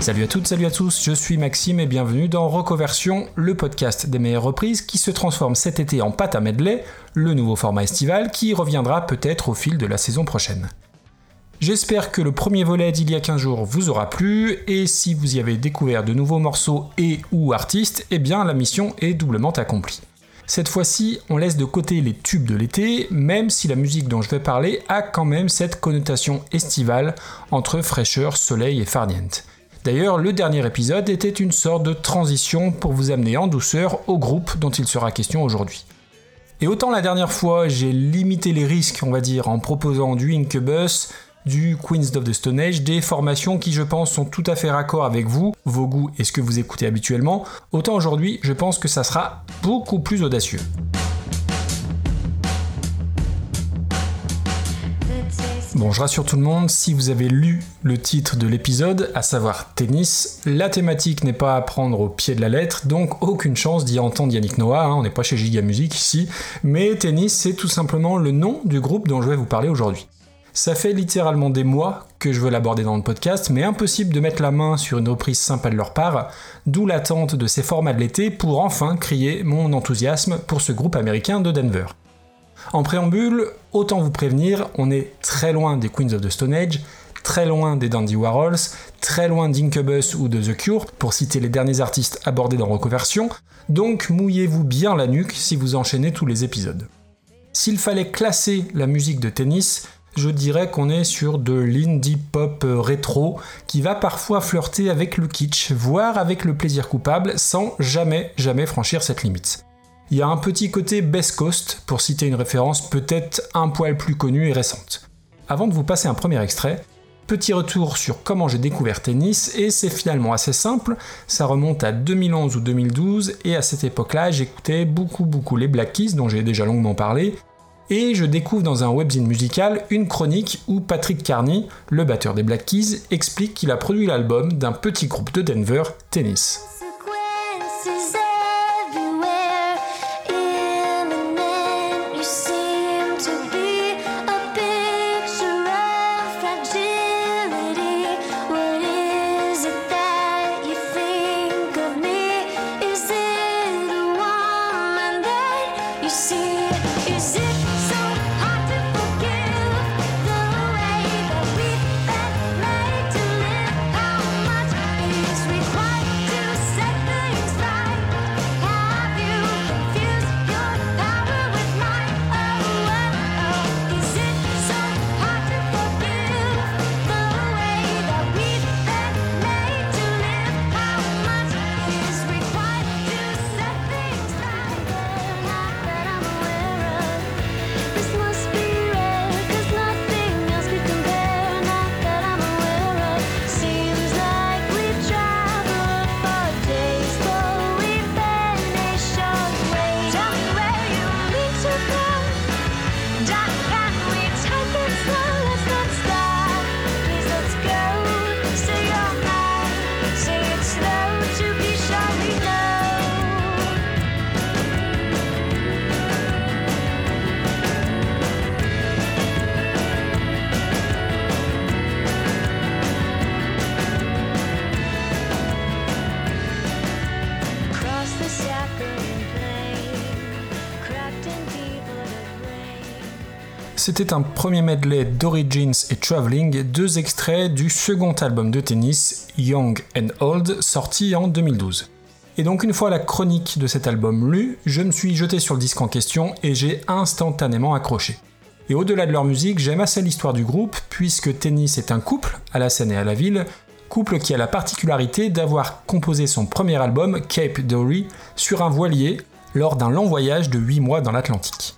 Salut à toutes, salut à tous, je suis Maxime et bienvenue dans Recoversion, le podcast des meilleures reprises qui se transforme cet été en pâte à medley, le nouveau format estival qui reviendra peut-être au fil de la saison prochaine. J'espère que le premier volet d'il y a 15 jours vous aura plu et si vous y avez découvert de nouveaux morceaux et ou artistes, eh bien la mission est doublement accomplie. Cette fois-ci, on laisse de côté les tubes de l'été, même si la musique dont je vais parler a quand même cette connotation estivale entre fraîcheur, soleil et farniente. D'ailleurs, le dernier épisode était une sorte de transition pour vous amener en douceur au groupe dont il sera question aujourd'hui. Et autant la dernière fois, j'ai limité les risques, on va dire, en proposant du Incubus, du Queens of the Stone Age, des formations qui je pense sont tout à fait raccord avec vous, vos goûts et ce que vous écoutez habituellement, autant aujourd'hui je pense que ça sera beaucoup plus audacieux. Bon, je rassure tout le monde, si vous avez lu le titre de l'épisode, à savoir tennis, la thématique n'est pas à prendre au pied de la lettre, donc aucune chance d'y entendre Yannick Noah, hein, on n'est pas chez Giga Music ici, mais tennis c'est tout simplement le nom du groupe dont je vais vous parler aujourd'hui. Ça fait littéralement des mois que je veux l'aborder dans le podcast, mais impossible de mettre la main sur une reprise sympa de leur part, d'où l'attente de ces formats de l'été pour enfin crier mon enthousiasme pour ce groupe américain de Denver. En préambule, autant vous prévenir, on est très loin des Queens of the Stone Age, très loin des Dandy Warhols, très loin d'Incubus ou de The Cure, pour citer les derniers artistes abordés dans Reconversion, donc mouillez-vous bien la nuque si vous enchaînez tous les épisodes. S'il fallait classer la musique de tennis, je dirais qu'on est sur de l'indie pop rétro qui va parfois flirter avec le kitsch, voire avec le plaisir coupable, sans jamais, jamais franchir cette limite. Il y a un petit côté Best Coast, pour citer une référence peut-être un poil plus connue et récente. Avant de vous passer un premier extrait, petit retour sur comment j'ai découvert tennis, et c'est finalement assez simple, ça remonte à 2011 ou 2012, et à cette époque-là, j'écoutais beaucoup beaucoup les Black Keys, dont j'ai déjà longuement parlé, et je découvre dans un webzine musical une chronique où Patrick Carney, le batteur des Black Keys, explique qu'il a produit l'album d'un petit groupe de Denver, Tennis. C'était un premier medley d'Origins et Traveling, deux extraits du second album de tennis, Young and Old, sorti en 2012. Et donc une fois la chronique de cet album lue, je me suis jeté sur le disque en question et j'ai instantanément accroché. Et au-delà de leur musique, j'aime assez l'histoire du groupe, puisque Tennis est un couple, à la scène et à la ville, couple qui a la particularité d'avoir composé son premier album, Cape Dory, sur un voilier, lors d'un long voyage de 8 mois dans l'Atlantique.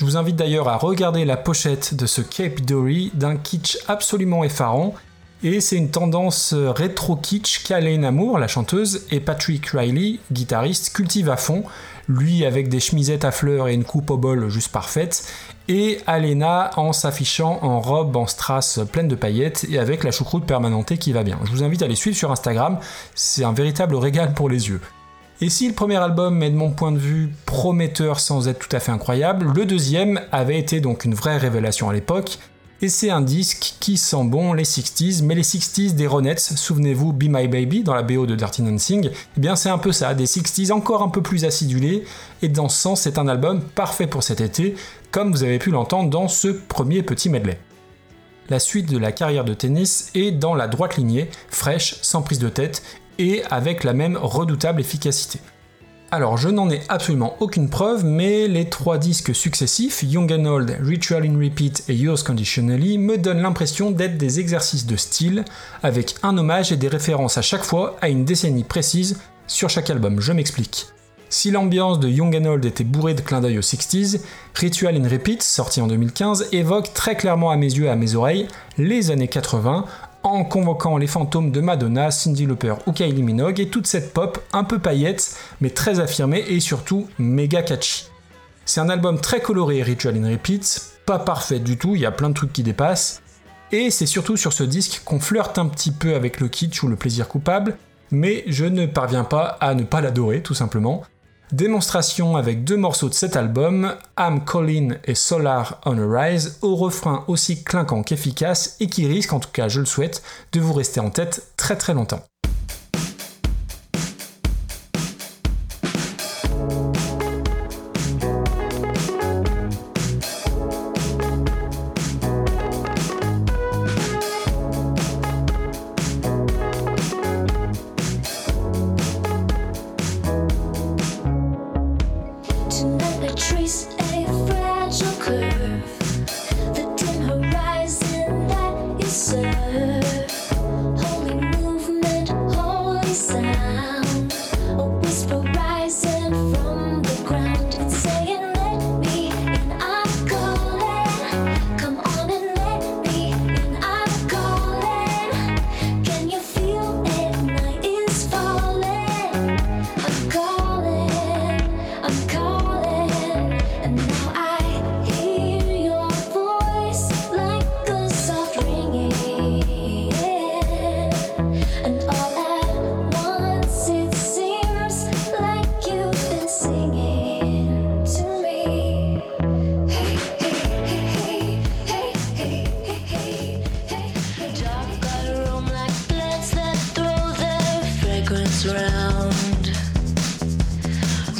Je vous invite d'ailleurs à regarder la pochette de ce Cape Dory d'un kitsch absolument effarant. Et c'est une tendance rétro kitsch qu'Alain Amour, la chanteuse, et Patrick Riley, guitariste, cultivent à fond, lui avec des chemisettes à fleurs et une coupe au bol juste parfaite, et Alena en s'affichant en robe en strass pleine de paillettes et avec la choucroute permanentée qui va bien. Je vous invite à les suivre sur Instagram, c'est un véritable régal pour les yeux. Et si le premier album est de mon point de vue prometteur sans être tout à fait incroyable, le deuxième avait été donc une vraie révélation à l'époque, Et c'est un disque qui sent bon les 60s, mais les 60s des Ronettes, souvenez-vous Be My Baby dans la BO de Dirty Dancing, eh bien c'est un peu ça, des 60s encore un peu plus acidulés, et dans ce sens c'est un album parfait pour cet été, comme vous avez pu l'entendre dans ce premier petit medley. La suite de la carrière de tennis est dans la droite lignée, fraîche, sans prise de tête, et avec la même redoutable efficacité. Alors je n'en ai absolument aucune preuve, mais les trois disques successifs, Young and Old, Ritual in Repeat et Yours Conditionally, me donnent l'impression d'être des exercices de style, avec un hommage et des références à chaque fois à une décennie précise sur chaque album. Je m'explique. Si l'ambiance de Young and Old était bourrée de clins d'œil aux 60s, Ritual in Repeat, sorti en 2015, évoque très clairement à mes yeux et à mes oreilles les années 80 en convoquant les fantômes de Madonna, Cindy Lauper ou Kylie Minogue et toute cette pop un peu paillette mais très affirmée et surtout méga catchy. C'est un album très coloré Ritual in Repeat, pas parfait du tout, il y a plein de trucs qui dépassent, et c'est surtout sur ce disque qu'on flirte un petit peu avec le kitsch ou le plaisir coupable, mais je ne parviens pas à ne pas l'adorer tout simplement. Démonstration avec deux morceaux de cet album, Am Colin et Solar on a Rise, au refrain aussi clinquant qu'efficace et qui risque, en tout cas je le souhaite, de vous rester en tête très très longtemps.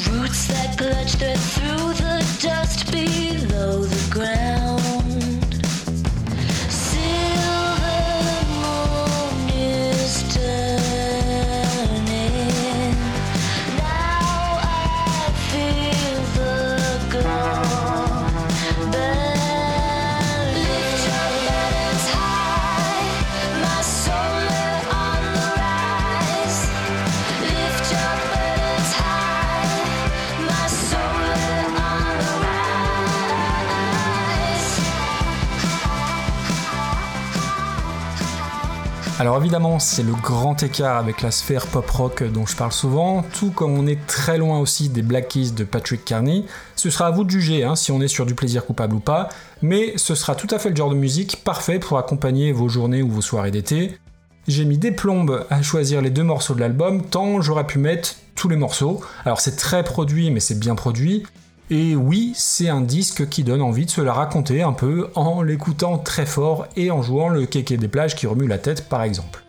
roots that bludge through the Alors évidemment, c'est le grand écart avec la sphère pop-rock dont je parle souvent, tout comme on est très loin aussi des Black Keys de Patrick Carney. Ce sera à vous de juger hein, si on est sur du plaisir coupable ou pas, mais ce sera tout à fait le genre de musique parfait pour accompagner vos journées ou vos soirées d'été. J'ai mis des plombes à choisir les deux morceaux de l'album, tant j'aurais pu mettre tous les morceaux. Alors c'est très produit, mais c'est bien produit. Et oui, c'est un disque qui donne envie de se la raconter un peu en l'écoutant très fort et en jouant le kéké des plages qui remue la tête par exemple.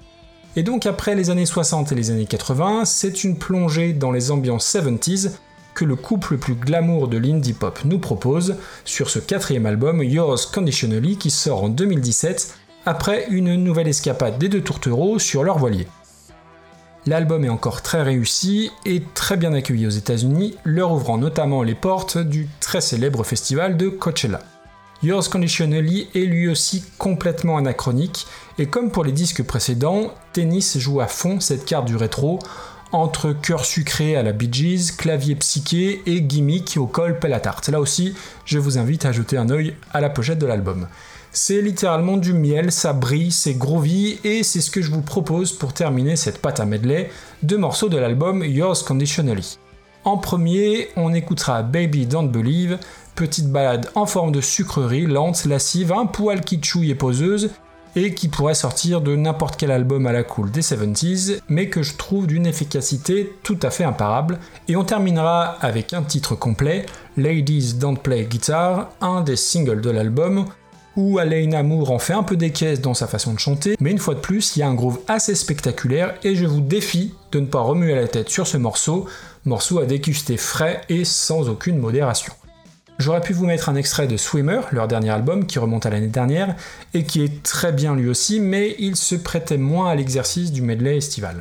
Et donc après les années 60 et les années 80, c'est une plongée dans les ambiances 70s que le couple le plus glamour de l'indie pop nous propose sur ce quatrième album Yours Conditionally qui sort en 2017 après une nouvelle escapade des deux tourtereaux sur leur voilier. L'album est encore très réussi et très bien accueilli aux États-Unis, leur ouvrant notamment les portes du très célèbre festival de Coachella. Yours Conditionally est lui aussi complètement anachronique, et comme pour les disques précédents, Tennis joue à fond cette carte du rétro, entre cœur sucré à la Bee Gees, clavier psyché et gimmick au col pelle tarte. Là aussi, je vous invite à jeter un œil à la pochette de l'album. C'est littéralement du miel, ça brille, c'est groovy et c'est ce que je vous propose pour terminer cette pâte à medley, deux morceaux de l'album Yours Conditionally. En premier, on écoutera Baby Don't Believe, petite balade en forme de sucrerie, lente, lascive, un poil kitschouille et poseuse, et qui pourrait sortir de n'importe quel album à la cool des 70s, mais que je trouve d'une efficacité tout à fait imparable. Et on terminera avec un titre complet, Ladies Don't Play Guitar, un des singles de l'album, où Alaina Moore en fait un peu des caisses dans sa façon de chanter, mais une fois de plus, il y a un groove assez spectaculaire et je vous défie de ne pas remuer la tête sur ce morceau, morceau à déguster frais et sans aucune modération. J'aurais pu vous mettre un extrait de Swimmer, leur dernier album qui remonte à l'année dernière, et qui est très bien lui aussi, mais il se prêtait moins à l'exercice du medley estival.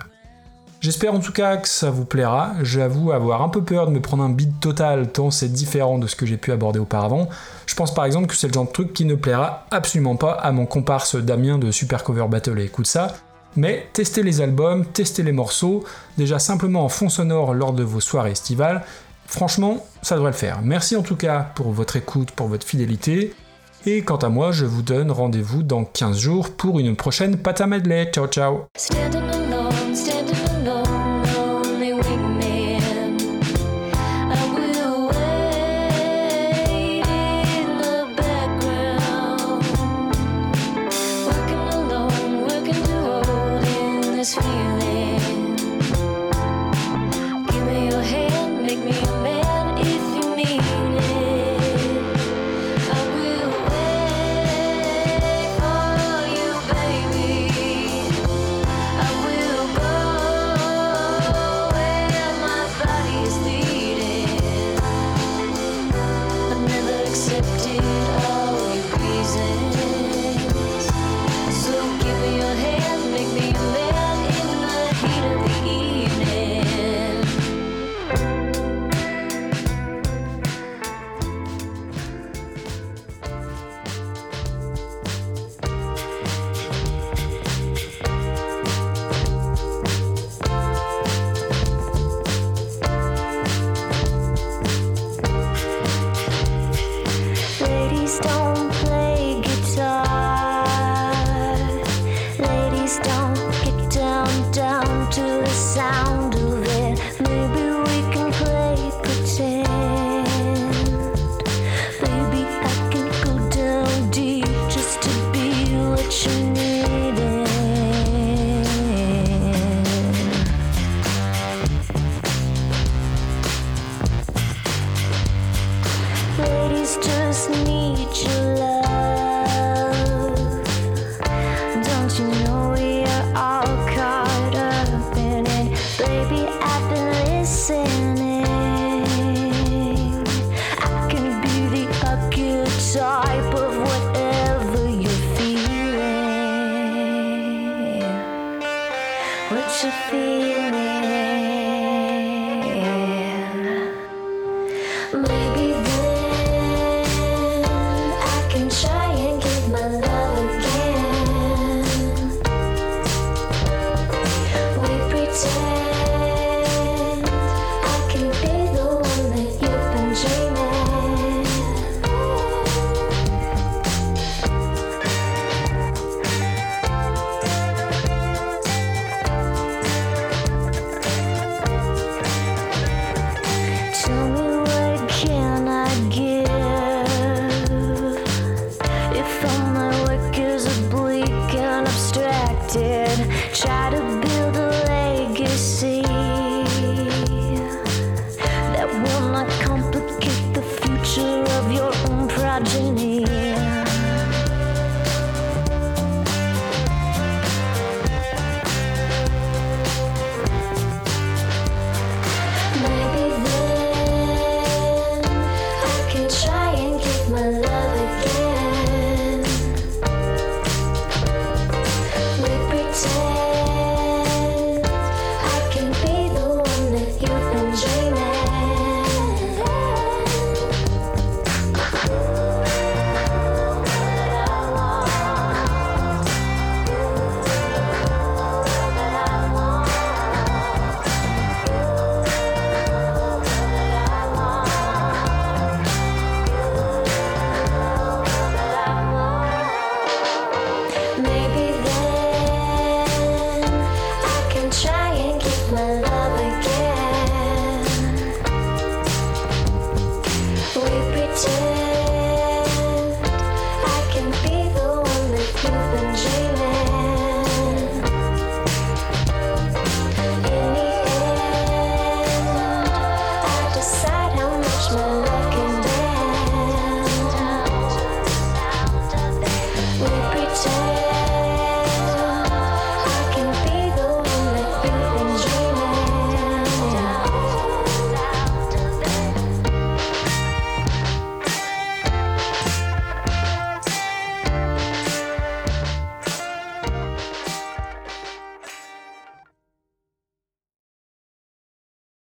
J'espère en tout cas que ça vous plaira. J'avoue avoir un peu peur de me prendre un beat total tant c'est différent de ce que j'ai pu aborder auparavant. Je pense par exemple que c'est le genre de truc qui ne plaira absolument pas à mon comparse Damien de Super Cover Battle et écoute ça. Mais testez les albums, testez les morceaux, déjà simplement en fond sonore lors de vos soirées estivales. Franchement, ça devrait le faire. Merci en tout cas pour votre écoute, pour votre fidélité. Et quant à moi, je vous donne rendez-vous dans 15 jours pour une prochaine à medley. Ciao ciao